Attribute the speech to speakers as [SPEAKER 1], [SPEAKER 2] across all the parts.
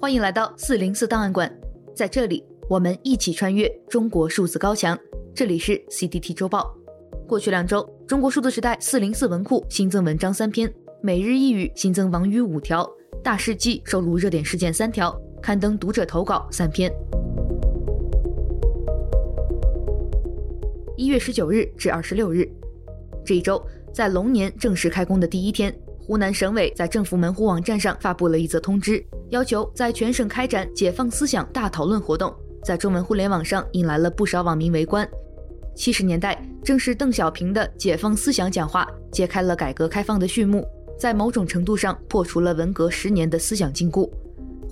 [SPEAKER 1] 欢迎来到四零四档案馆，在这里我们一起穿越中国数字高墙。这里是 CDT 周报。过去两周，中国数字时代四零四文库新增文章三篇，每日一语新增网语五条，大事记收录热点事件三条，刊登读者投稿三篇。一月十九日至二十六日，这一周在龙年正式开工的第一天。湖南省委在政府门户网站上发布了一则通知，要求在全省开展解放思想大讨论活动，在中文互联网上引来了不少网民围观。七十年代，正是邓小平的解放思想讲话揭开了改革开放的序幕，在某种程度上破除了文革十年的思想禁锢。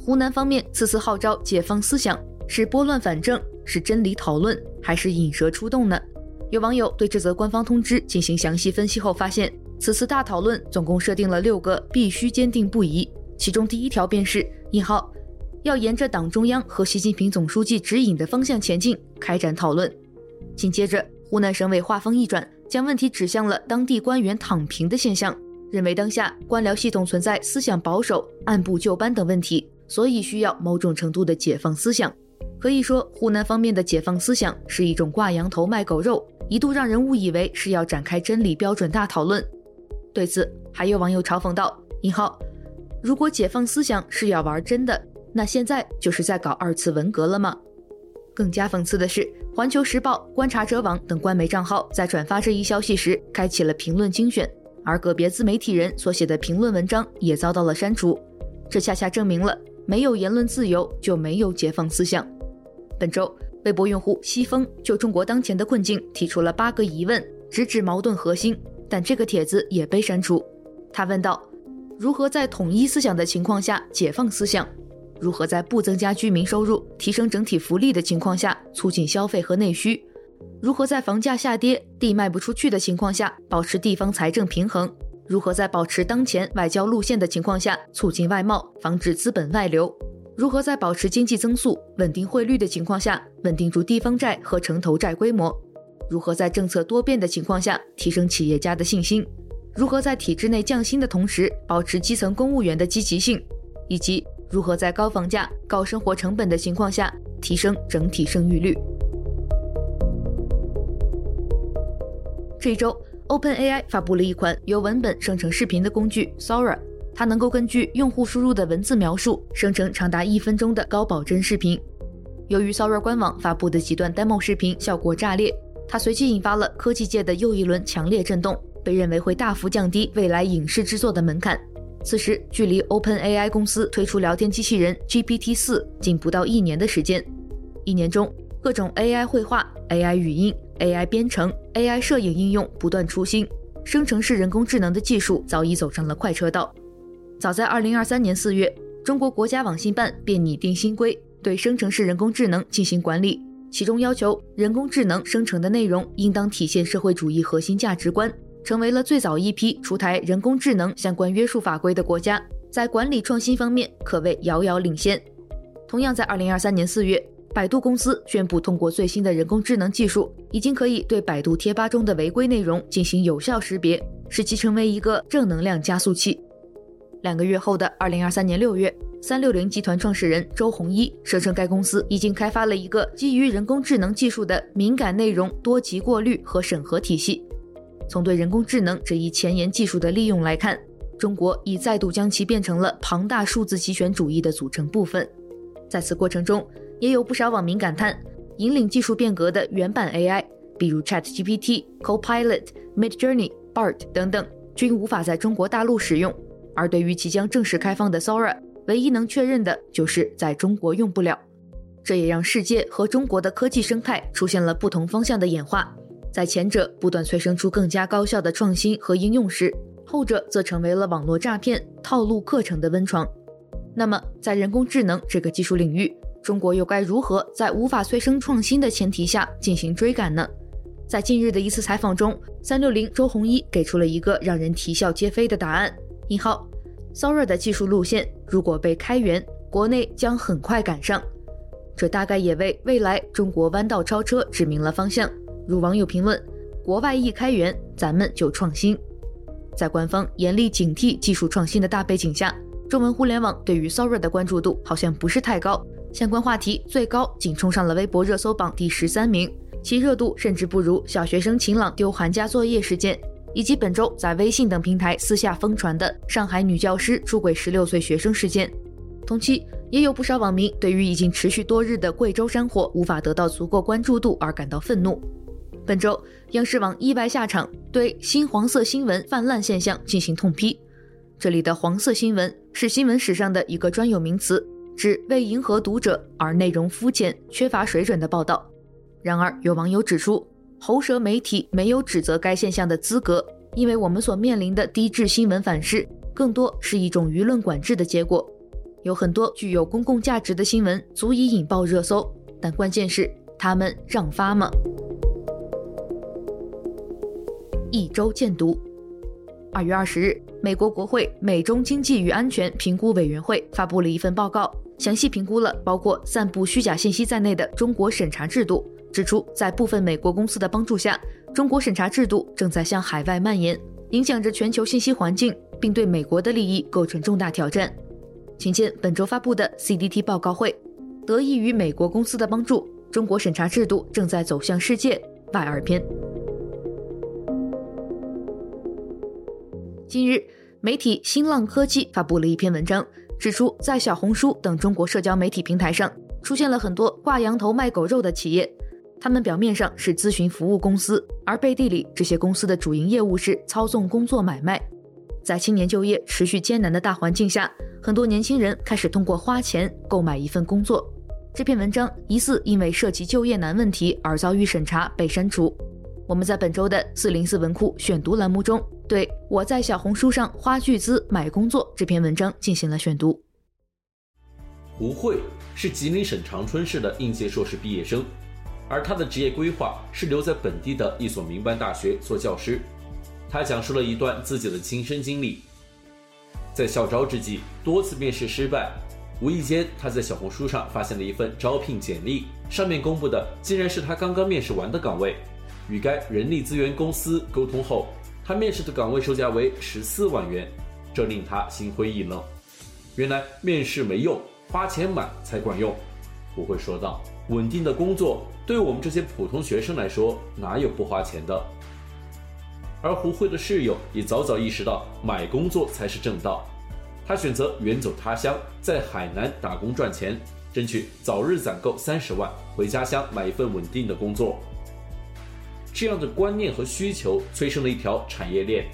[SPEAKER 1] 湖南方面此次号召解放思想，是拨乱反正，是真理讨论，还是引蛇出洞呢？有网友对这则官方通知进行详细分析后发现。此次大讨论总共设定了六个必须坚定不移，其中第一条便是“引号要沿着党中央和习近平总书记指引的方向前进，开展讨论”。紧接着，湖南省委话锋一转，将问题指向了当地官员躺平的现象，认为当下官僚系统存在思想保守、按部就班等问题，所以需要某种程度的解放思想。可以说，湖南方面的解放思想是一种挂羊头卖狗肉，一度让人误以为是要展开真理标准大讨论。对此，还有网友嘲讽道：“你好，如果解放思想是要玩真的，那现在就是在搞二次文革了吗？”更加讽刺的是，《环球时报》、观察者网等官媒账号在转发这一消息时，开启了评论精选，而个别自媒体人所写的评论文章也遭到了删除。这恰恰证明了，没有言论自由就没有解放思想。本周，微博用户西风就中国当前的困境提出了八个疑问，直指矛盾核心。但这个帖子也被删除。他问道：“如何在统一思想的情况下解放思想？如何在不增加居民收入、提升整体福利的情况下促进消费和内需？如何在房价下跌、地卖不出去的情况下保持地方财政平衡？如何在保持当前外交路线的情况下促进外贸、防止资本外流？如何在保持经济增速、稳定汇率的情况下稳定住地方债和城投债规模？”如何在政策多变的情况下提升企业家的信心？如何在体制内降薪的同时保持基层公务员的积极性？以及如何在高房价、高生活成本的情况下提升整体生育率？这一周，OpenAI 发布了一款由文本生成视频的工具 Sora，它能够根据用户输入的文字描述生成长达一分钟的高保真视频。由于 Sora 官网发布的几段 demo 视频效果炸裂。它随即引发了科技界的又一轮强烈震动，被认为会大幅降低未来影视制作的门槛。此时，距离 OpenAI 公司推出聊天机器人 GPT-4 仅不到一年的时间。一年中，各种 AI 绘画、AI 语音、AI 编程、AI 摄影应用不断出新，生成式人工智能的技术早已走上了快车道。早在2023年4月，中国国家网信办便拟定新规，对生成式人工智能进行管理。其中要求，人工智能生成的内容应当体现社会主义核心价值观，成为了最早一批出台人工智能相关约束法规的国家，在管理创新方面可谓遥遥领先。同样在二零二三年四月，百度公司宣布通过最新的人工智能技术，已经可以对百度贴吧中的违规内容进行有效识别，使其成为一个正能量加速器。两个月后的二零二三年六月。三六零集团创始人周鸿祎声称，该公司已经开发了一个基于人工智能技术的敏感内容多级过滤和审核体系。从对人工智能这一前沿技术的利用来看，中国已再度将其变成了庞大数字集权主义的组成部分。在此过程中，也有不少网民感叹，引领技术变革的原版 AI，比如 ChatGPT、Copilot、Midjourney、Bard 等等，均无法在中国大陆使用。而对于即将正式开放的 Sora，唯一能确认的就是在中国用不了，这也让世界和中国的科技生态出现了不同方向的演化。在前者不断催生出更加高效的创新和应用时，后者则成为了网络诈骗、套路课程的温床。那么，在人工智能这个技术领域，中国又该如何在无法催生创新的前提下进行追赶呢？在近日的一次采访中，三六零周鸿祎给出了一个让人啼笑皆非的答案：引号。Sora 的技术路线如果被开源，国内将很快赶上。这大概也为未来中国弯道超车指明了方向。如网友评论：“国外一开源，咱们就创新。”在官方严厉警惕技术创新的大背景下，中文互联网对于 Sora 的关注度好像不是太高，相关话题最高仅冲上了微博热搜榜第十三名，其热度甚至不如小学生晴朗丢寒假作业事件，以及本周在微信等平台私下疯传的上海女教师出轨十六岁学生事件。同期，也有不少网民对于已经持续多日的贵州山火无法得到足够关注度而感到愤怒。本周，央视网意外下场，对新黄色新闻泛滥现象进行痛批。这里的“黄色新闻”是新闻史上的一个专有名词，指为迎合读者而内容肤浅、缺乏水准的报道。然而，有网友指出，喉舌媒体没有指责该现象的资格，因为我们所面临的低质新闻反噬，更多是一种舆论管制的结果。有很多具有公共价值的新闻足以引爆热搜，但关键是他们让发吗？一周见读。二月二十日，美国国会美中经济与安全评估委员会发布了一份报告，详细评估了包括散布虚假信息在内的中国审查制度，指出在部分美国公司的帮助下，中国审查制度正在向海外蔓延，影响着全球信息环境，并对美国的利益构成重大挑战。请见本周发布的 CDT 报告会，得益于美国公司的帮助，中国审查制度正在走向世界外二篇。近日，媒体新浪科技发布了一篇文章，指出在小红书等中国社交媒体平台上，出现了很多挂羊头卖狗肉的企业，他们表面上是咨询服务公司，而背地里这些公司的主营业务是操纵工作买卖。在青年就业持续艰难的大环境下，很多年轻人开始通过花钱购买一份工作。这篇文章疑似因为涉及就业难问题而遭遇审查被删除。我们在本周的四零四文库选读栏目中，对我在小红书上花巨资买工作这篇文章进行了选读。
[SPEAKER 2] 胡慧是吉林省长春市的应届硕士毕业生，而他的职业规划是留在本地的一所民办大学做教师。他讲述了一段自己的亲身经历，在校招之际多次面试失败，无意间他在小红书上发现了一份招聘简历，上面公布的竟然是他刚刚面试完的岗位。与该人力资源公司沟通后，他面试的岗位售价为十四万元，这令他心灰意冷。原来面试没用，花钱买才管用。我会说道：“稳定的工作对我们这些普通学生来说，哪有不花钱的？”而胡慧的室友也早早意识到买工作才是正道，他选择远走他乡，在海南打工赚钱，争取早日攒够三十万，回家乡买一份稳定的工作。这样的观念和需求催生了一条产业链，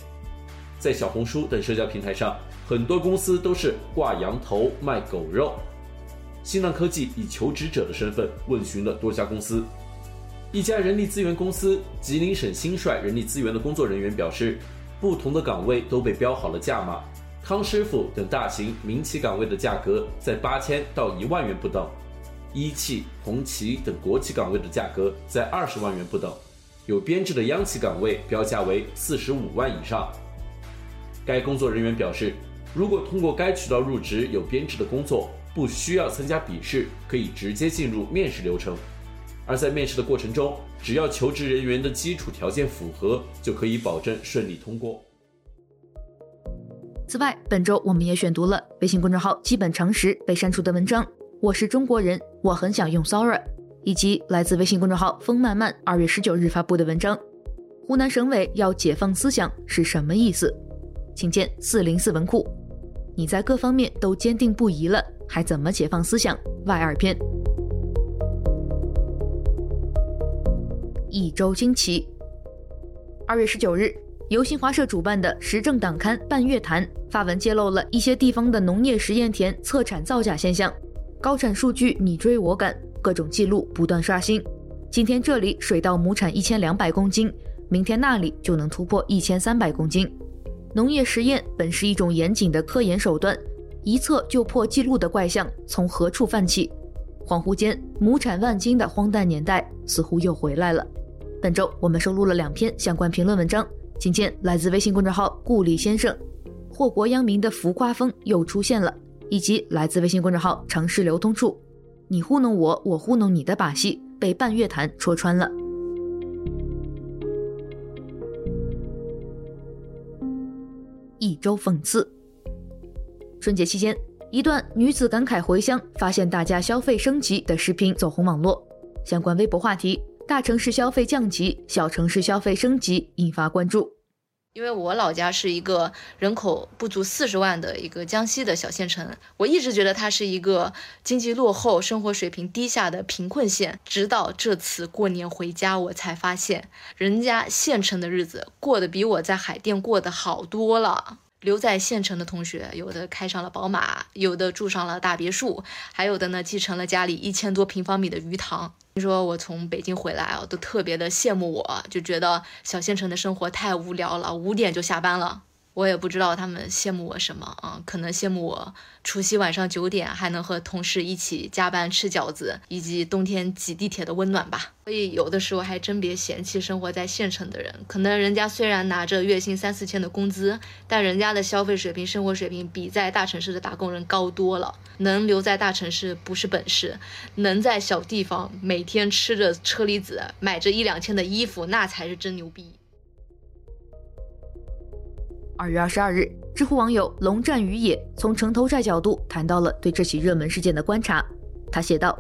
[SPEAKER 2] 在小红书等社交平台上，很多公司都是挂羊头卖狗肉。新浪科技以求职者的身份问询了多家公司。一家人力资源公司吉林省新帅人力资源的工作人员表示，不同的岗位都被标好了价码，康师傅等大型民企岗位的价格在八千到一万元不等，一汽、红旗等国企岗位的价格在二十万元不等，有编制的央企岗位标价为四十五万以上。该工作人员表示，如果通过该渠道入职有编制的工作，不需要参加笔试，可以直接进入面试流程。而在面试的过程中，只要求职人员的基础条件符合，就可以保证顺利通过。
[SPEAKER 1] 此外，本周我们也选读了微信公众号“基本常识”被删除的文章《我是中国人，我很想用 Sora》，以及来自微信公众号“风漫漫”二月十九日发布的文章《湖南省委要解放思想是什么意思》，请见四零四文库。你在各方面都坚定不移了，还怎么解放思想？外二篇。一周惊奇。二月十九日，由新华社主办的时政党刊《半月谈》发文揭露了一些地方的农业实验田测产造假现象，高产数据你追我赶，各种记录不断刷新。今天这里水稻亩产一千两百公斤，明天那里就能突破一千三百公斤。农业实验本是一种严谨的科研手段，一测就破纪录的怪象从何处泛起？恍惚间，亩产万斤的荒诞年代似乎又回来了。本周我们收录了两篇相关评论文章，请见来自微信公众号“顾里先生”，祸国殃民的浮夸风又出现了，以及来自微信公众号“城市流通处”，你糊弄我，我糊弄你的把戏被半月谈戳穿了。一周讽刺，春节期间，一段女子感慨回乡发现大家消费升级的视频走红网络，相关微博话题“大城市消费降级，小城市消费升级”引发关注。
[SPEAKER 3] 因为我老家是一个人口不足四十万的一个江西的小县城，我一直觉得它是一个经济落后、生活水平低下的贫困县。直到这次过年回家，我才发现人家县城的日子过得比我在海淀过得好多了。留在县城的同学，有的开上了宝马，有的住上了大别墅，还有的呢继承了家里一千多平方米的鱼塘。听说我从北京回来啊，都特别的羡慕我，就觉得小县城的生活太无聊了，五点就下班了。我也不知道他们羡慕我什么啊，可能羡慕我除夕晚上九点还能和同事一起加班吃饺子，以及冬天挤地铁的温暖吧。所以有的时候还真别嫌弃生活在县城的人，可能人家虽然拿着月薪三四千的工资，但人家的消费水平、生活水平比在大城市的打工人高多了。能留在大城市不是本事，能在小地方每天吃着车厘子，买着一两千的衣服，那才是真牛逼。
[SPEAKER 1] 二月二十二日，知乎网友龙战于野从城投债角度谈到了对这起热门事件的观察。他写道：“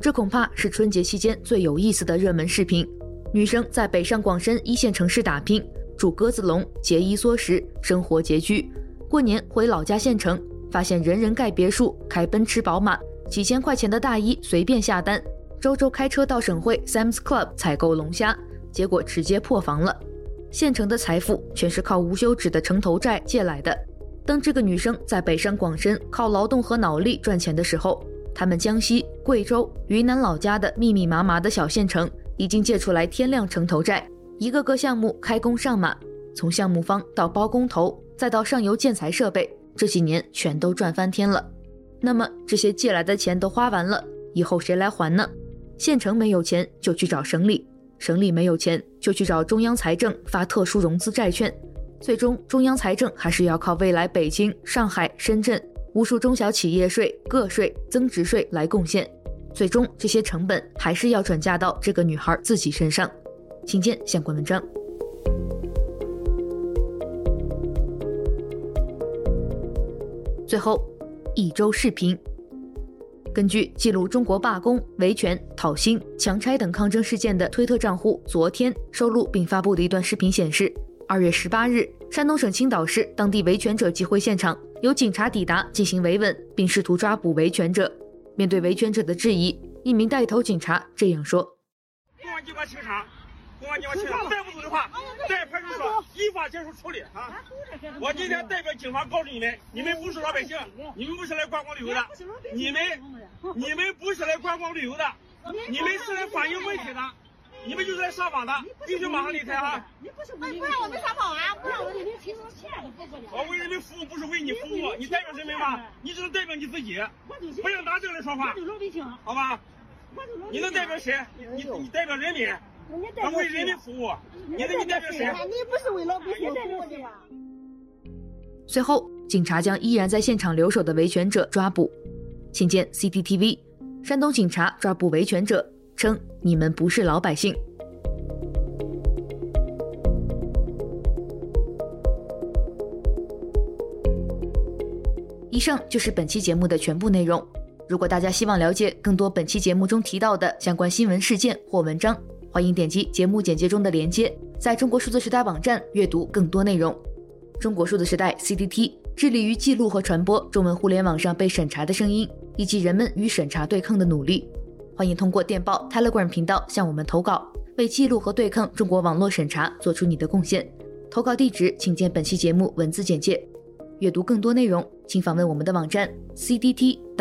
[SPEAKER 1] 这恐怕是春节期间最有意思的热门视频。女生在北上广深一线城市打拼，住鸽子笼，节衣缩食，生活拮据。过年回老家县城，发现人人盖别墅，开奔驰宝马，几千块钱的大衣随便下单，周周开车到省会 Sam's Club 采购龙虾，结果直接破防了。”县城的财富全是靠无休止的城投债借来的。当这个女生在北上广深靠劳动和脑力赚钱的时候，他们江西、贵州、云南老家的密密麻麻的小县城已经借出来天量城投债，一个个项目开工上马，从项目方到包工头，再到上游建材设备，这几年全都赚翻天了。那么这些借来的钱都花完了，以后谁来还呢？县城没有钱，就去找省里。省里没有钱，就去找中央财政发特殊融资债券，最终中央财政还是要靠未来北京、上海、深圳无数中小企业税、个税、增值税来贡献，最终这些成本还是要转嫁到这个女孩自己身上。请见相关文章。最后，一周视频。根据记录中国罢工、维权、讨薪、强拆等抗争事件的推特账户，昨天收录并发布的一段视频显示，二月十八日，山东省青岛市当地维权者集会现场，有警察抵达进行维稳，并试图抓捕维权者。面对维权者的质疑，一名带头警察这样说。公安机关清场公安机关去了，带不走的话，在派出所依法接受处理啊！我今天代表警方告诉你们，你们不是老百姓，你们不是来观光旅游的，你们你们不是来观光旅游的，你们是来反映问题的，你们就是来上访的，必须马上离开啊！你不是不让我们上访啊？不让我们提出钱，我为人民服务不是为你服务，你代表人民吗？你只能代表你自己，不要拿这个来说话，好吧？你能代表谁？你你代表人民。他为人民服务，你的你代表谁？你不是为老百姓服务的吗？随后，警察将依然在现场留守的维权者抓捕。请见 CCTV，山东警察抓捕维权者，称你们不是老百姓。以上就是本期节目的全部内容。如果大家希望了解更多本期节目中提到的相关新闻事件或文章，欢迎点击节目简介中的链接，在中国数字时代网站阅读更多内容。中国数字时代 （CDT） 致力于记录和传播中文互联网上被审查的声音，以及人们与审查对抗的努力。欢迎通过电报 Telegram 频道向我们投稿，为记录和对抗中国网络审查做出你的贡献。投稿地址请见本期节目文字简介。阅读更多内容，请访问我们的网站 cdt.media。